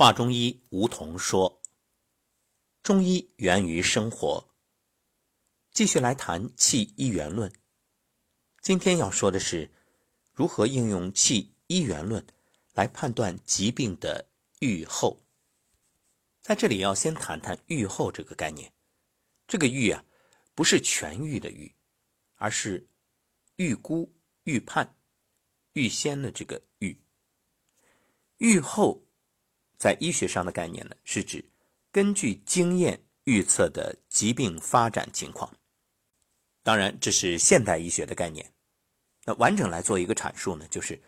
华中医吴桐说：“中医源于生活。”继续来谈气一元论。今天要说的是如何应用气一元论来判断疾病的预后。在这里要先谈谈预后这个概念。这个预啊，不是痊愈的愈，而是预估、预判、预先的这个预。预后。在医学上的概念呢，是指根据经验预测的疾病发展情况。当然，这是现代医学的概念。那完整来做一个阐述呢，就是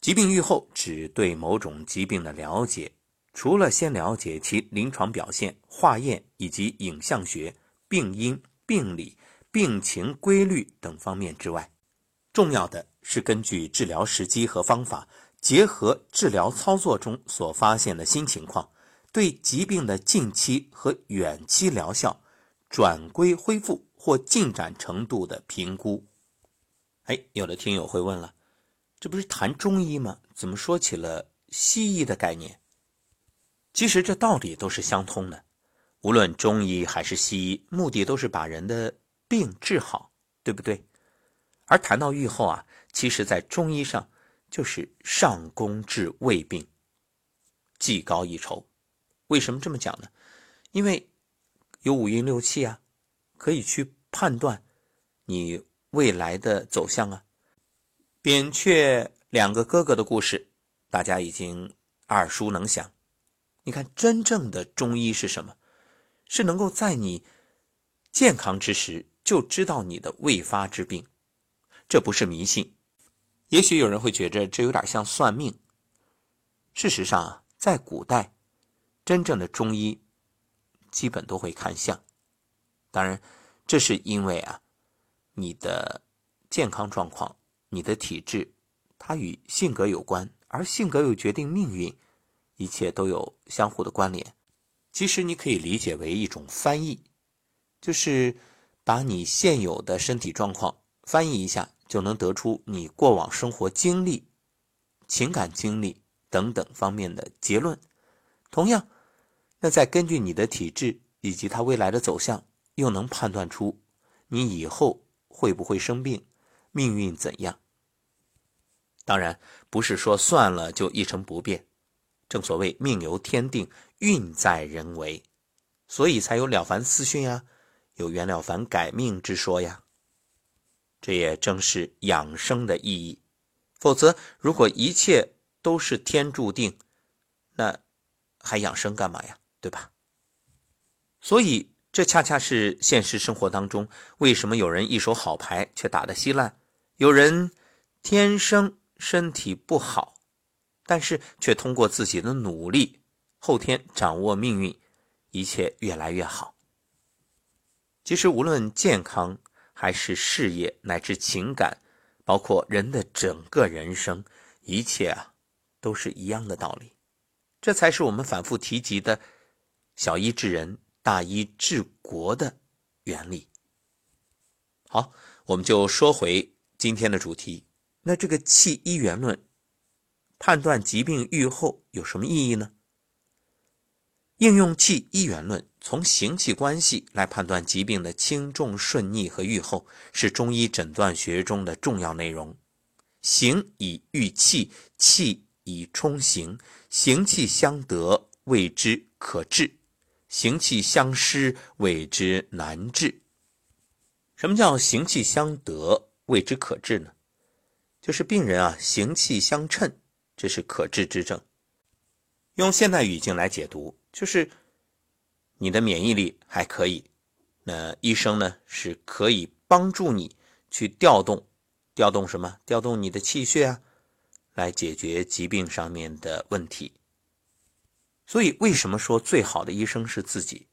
疾病预后指对某种疾病的了解，除了先了解其临床表现、化验以及影像学、病因、病理、病情规律等方面之外，重要的是根据治疗时机和方法。结合治疗操作中所发现的新情况，对疾病的近期和远期疗效、转归恢复或进展程度的评估。哎，有的听友会问了，这不是谈中医吗？怎么说起了西医的概念？其实这道理都是相通的，无论中医还是西医，目的都是把人的病治好，对不对？而谈到愈后啊，其实在中医上。就是上工治未病，技高一筹。为什么这么讲呢？因为有五运六气啊，可以去判断你未来的走向啊。扁鹊两个哥哥的故事，大家已经耳熟能详。你看，真正的中医是什么？是能够在你健康之时就知道你的未发之病，这不是迷信。也许有人会觉着这有点像算命。事实上，在古代，真正的中医基本都会看相。当然，这是因为啊，你的健康状况、你的体质，它与性格有关，而性格又决定命运，一切都有相互的关联。其实你可以理解为一种翻译，就是把你现有的身体状况翻译一下。就能得出你过往生活经历、情感经历等等方面的结论。同样，那再根据你的体质以及它未来的走向，又能判断出你以后会不会生病，命运怎样。当然，不是说算了就一成不变。正所谓命由天定，运在人为，所以才有了凡四训呀，有袁了凡改命之说呀。这也正是养生的意义，否则如果一切都是天注定，那还养生干嘛呀？对吧？所以这恰恰是现实生活当中，为什么有人一手好牌却打得稀烂，有人天生身体不好，但是却通过自己的努力，后天掌握命运，一切越来越好。其实无论健康。还是事业乃至情感，包括人的整个人生，一切啊，都是一样的道理。这才是我们反复提及的“小医治人，大医治国”的原理。好，我们就说回今天的主题。那这个气医元论判断疾病愈后有什么意义呢？应用气医元论。从行气关系来判断疾病的轻重顺逆和预后，是中医诊断学中的重要内容。行以御气，气以充行，行气相得谓之可治，行气相失谓之难治。什么叫行气相得谓之可治呢？就是病人啊行气相称，这是可治之症。用现代语境来解读，就是。你的免疫力还可以，那医生呢是可以帮助你去调动，调动什么？调动你的气血啊，来解决疾病上面的问题。所以，为什么说最好的医生是自己？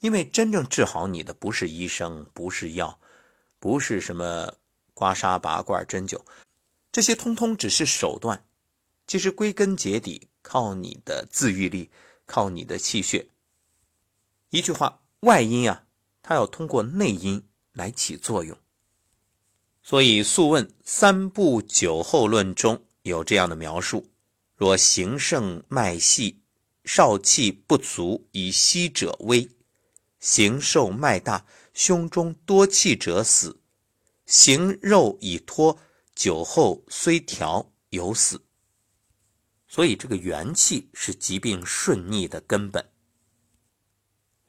因为真正治好你的不是医生，不是药，不是什么刮痧、拔罐、针灸，这些通通只是手段。其实归根结底，靠你的自愈力，靠你的气血。一句话，外因啊，它要通过内因来起作用。所以《素问·三部九后论》中有这样的描述：若形盛脉细，少气不足以息者危，形瘦脉大，胸中多气者死，形肉已脱，酒后虽调有死。所以，这个元气是疾病顺逆的根本。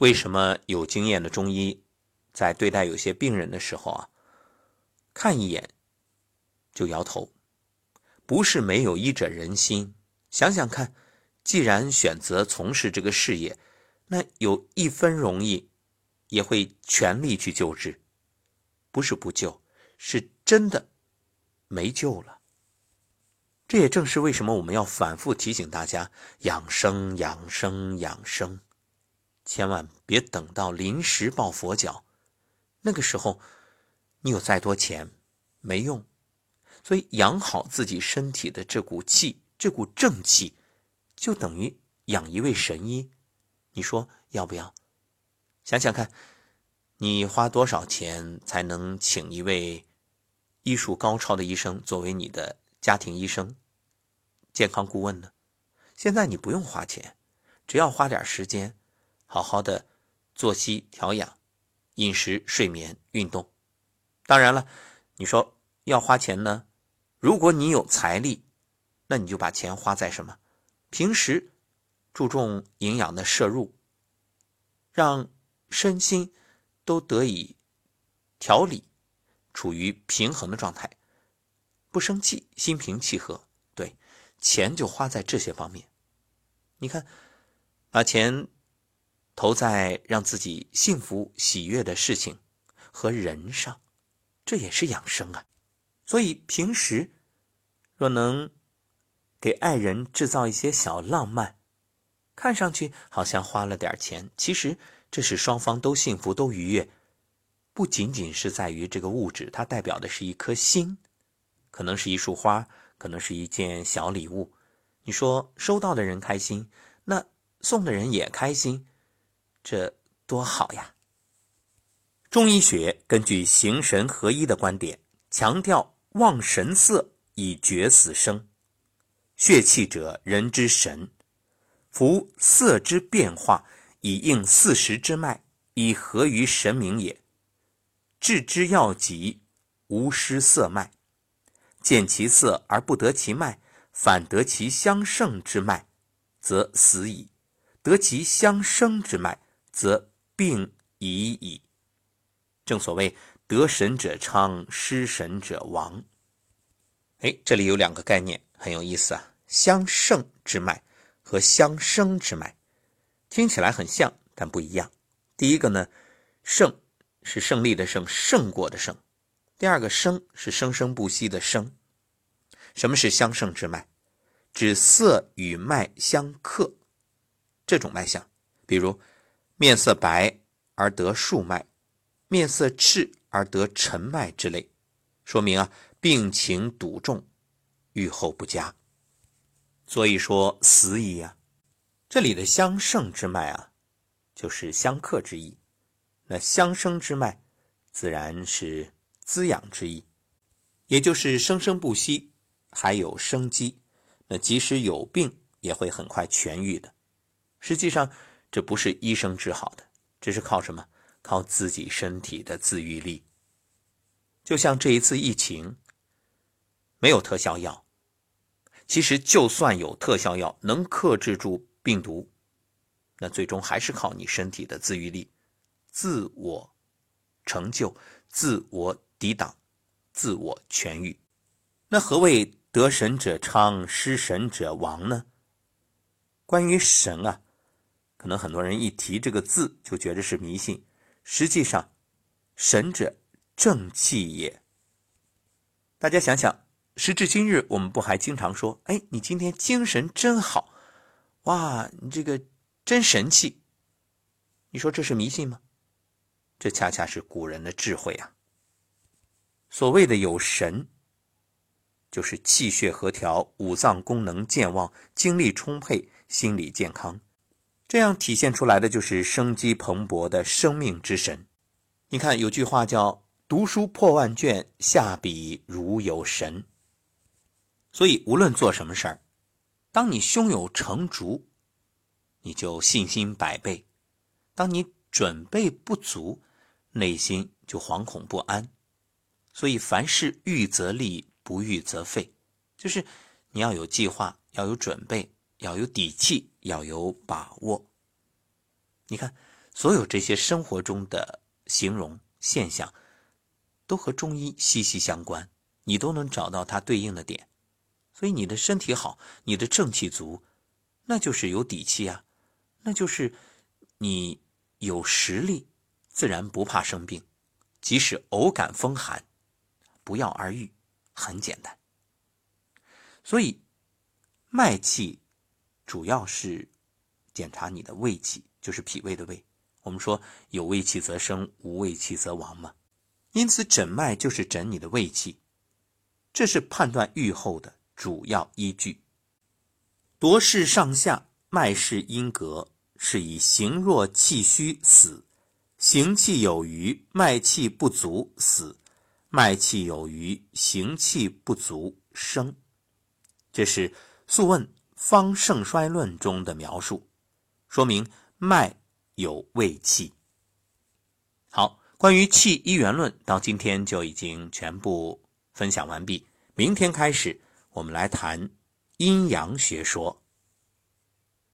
为什么有经验的中医在对待有些病人的时候啊，看一眼就摇头？不是没有医者仁心，想想看，既然选择从事这个事业，那有一分容易，也会全力去救治。不是不救，是真的没救了。这也正是为什么我们要反复提醒大家养生、养生、养生，千万别等到临时抱佛脚，那个时候你有再多钱没用。所以养好自己身体的这股气，这股正气，就等于养一位神医。你说要不要？想想看，你花多少钱才能请一位医术高超的医生作为你的家庭医生？健康顾问呢？现在你不用花钱，只要花点时间，好好的作息调养、饮食、睡眠、运动。当然了，你说要花钱呢，如果你有财力，那你就把钱花在什么？平时注重营养的摄入，让身心都得以调理，处于平衡的状态，不生气，心平气和。对钱就花在这些方面，你看，把钱投在让自己幸福喜悦的事情和人上，这也是养生啊。所以平时若能给爱人制造一些小浪漫，看上去好像花了点钱，其实这是双方都幸福都愉悦。不仅仅是在于这个物质，它代表的是一颗心，可能是一束花。可能是一件小礼物，你说收到的人开心，那送的人也开心，这多好呀！中医学根据形神合一的观点，强调望神色以决死生。血气者，人之神，夫色之变化，以应四时之脉，以合于神明也。治之要急，无失色脉。见其色而不得其脉，反得其相胜之脉，则死矣；得其相生之脉，则病已矣。正所谓得神者昌，失神者亡。哎，这里有两个概念很有意思啊：相胜之脉和相生之脉，听起来很像，但不一样。第一个呢，胜是胜利的胜，胜过的胜。第二个生是生生不息的生。什么是相胜之脉？指色与脉相克，这种脉象，比如面色白而得数脉，面色赤而得沉脉之类，说明啊病情笃重，愈后不佳。所以说死矣啊。这里的相胜之脉啊，就是相克之意。那相生之脉，自然是滋养之意，也就是生生不息，还有生机。那即使有病，也会很快痊愈的。实际上，这不是医生治好的，这是靠什么？靠自己身体的自愈力。就像这一次疫情，没有特效药。其实，就算有特效药能克制住病毒，那最终还是靠你身体的自愈力。自我成就、自我抵挡、自我痊愈。那何谓得神者昌，失神者亡呢？关于神啊，可能很多人一提这个字就觉得是迷信。实际上，神者正气也。大家想想，时至今日，我们不还经常说：“哎，你今天精神真好，哇，你这个真神气。”你说这是迷信吗？这恰恰是古人的智慧啊！所谓的有神，就是气血和调，五脏功能健旺，精力充沛，心理健康，这样体现出来的就是生机蓬勃的生命之神。你看有句话叫“读书破万卷，下笔如有神”。所以无论做什么事儿，当你胸有成竹，你就信心百倍；当你准备不足，内心就惶恐不安。所以，凡事预则立，不预则废，就是你要有计划，要有准备，要有底气，要有把握。你看，所有这些生活中的形容现象，都和中医息息相关，你都能找到它对应的点。所以，你的身体好，你的正气足，那就是有底气啊，那就是你有实力，自然不怕生病，即使偶感风寒。不药而愈，很简单。所以，脉气主要是检查你的胃气，就是脾胃的胃。我们说有胃气则生，无胃气则亡嘛。因此，诊脉就是诊你的胃气，这是判断预后的主要依据。夺势上下，脉势阴格，是以形弱气虚死，行气有余，脉气不足死。脉气有余，行气不足，生。这是《素问·方盛衰论》中的描述，说明脉有胃气。好，关于气一元论，到今天就已经全部分享完毕。明天开始，我们来谈阴阳学说。